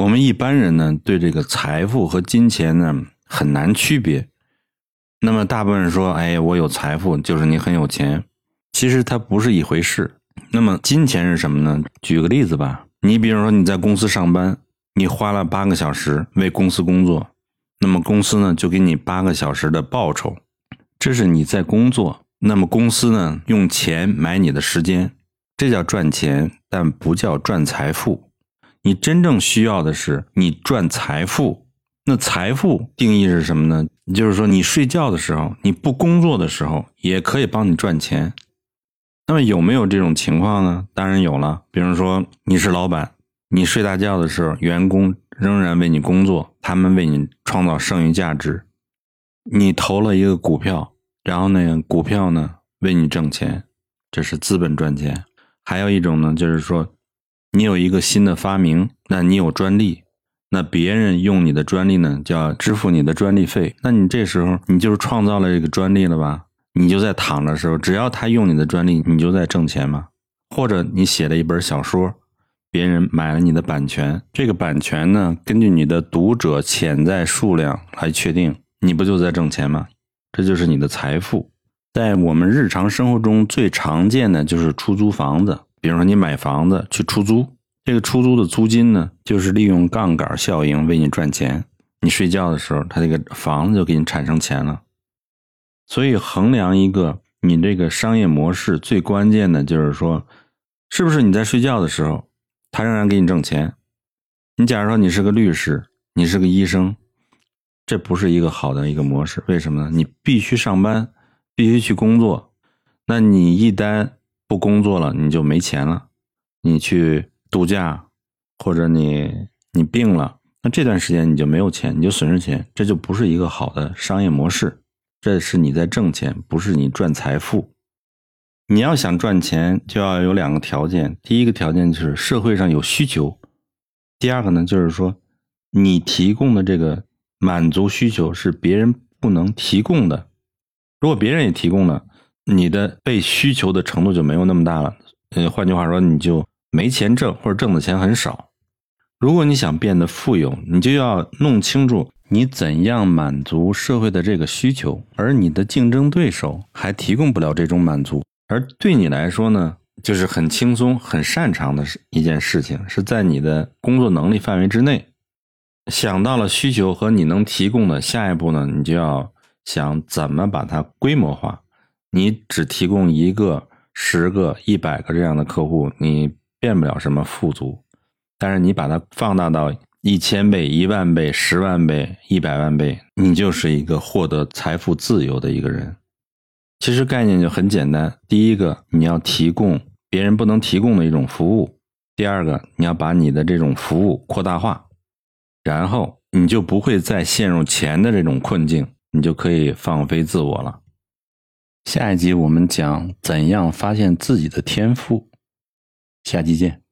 我们一般人呢，对这个财富和金钱呢很难区别。那么大部分人说：“哎，我有财富就是你很有钱。”其实它不是一回事。那么金钱是什么呢？举个例子吧，你比如说你在公司上班，你花了八个小时为公司工作，那么公司呢就给你八个小时的报酬，这是你在工作。那么公司呢用钱买你的时间，这叫赚钱，但不叫赚财富。你真正需要的是你赚财富。那财富定义是什么呢？就是说你睡觉的时候，你不工作的时候，也可以帮你赚钱。那么有没有这种情况呢？当然有了。比如说你是老板，你睡大觉的时候，员工仍然为你工作，他们为你创造剩余价值。你投了一个股票，然后呢，股票呢为你挣钱，这是资本赚钱。还有一种呢，就是说你有一个新的发明，那你有专利，那别人用你的专利呢，就要支付你的专利费。那你这时候你就是创造了这个专利了吧？你就在躺的时候，只要他用你的专利，你就在挣钱嘛。或者你写了一本小说，别人买了你的版权，这个版权呢，根据你的读者潜在数量来确定，你不就在挣钱吗？这就是你的财富。在我们日常生活中最常见的就是出租房子，比如说你买房子去出租，这个出租的租金呢，就是利用杠杆效应为你赚钱。你睡觉的时候，他这个房子就给你产生钱了。所以，衡量一个你这个商业模式最关键的就是说，是不是你在睡觉的时候，他仍然给你挣钱？你假如说你是个律师，你是个医生，这不是一个好的一个模式。为什么呢？你必须上班，必须去工作。那你一旦不工作了，你就没钱了。你去度假，或者你你病了，那这段时间你就没有钱，你就损失钱，这就不是一个好的商业模式。这是你在挣钱，不是你赚财富。你要想赚钱，就要有两个条件。第一个条件就是社会上有需求；第二个呢，就是说你提供的这个满足需求是别人不能提供的。如果别人也提供了，你的被需求的程度就没有那么大了。呃，换句话说，你就没钱挣，或者挣的钱很少。如果你想变得富有，你就要弄清楚。你怎样满足社会的这个需求，而你的竞争对手还提供不了这种满足，而对你来说呢，就是很轻松、很擅长的一件事情，是在你的工作能力范围之内。想到了需求和你能提供的，下一步呢，你就要想怎么把它规模化。你只提供一个、十个、一百个这样的客户，你变不了什么富足，但是你把它放大到。一千倍、一万倍、十万倍、一百万倍，你就是一个获得财富自由的一个人。其实概念就很简单：第一个，你要提供别人不能提供的一种服务；第二个，你要把你的这种服务扩大化，然后你就不会再陷入钱的这种困境，你就可以放飞自我了。下一集我们讲怎样发现自己的天赋，下期见。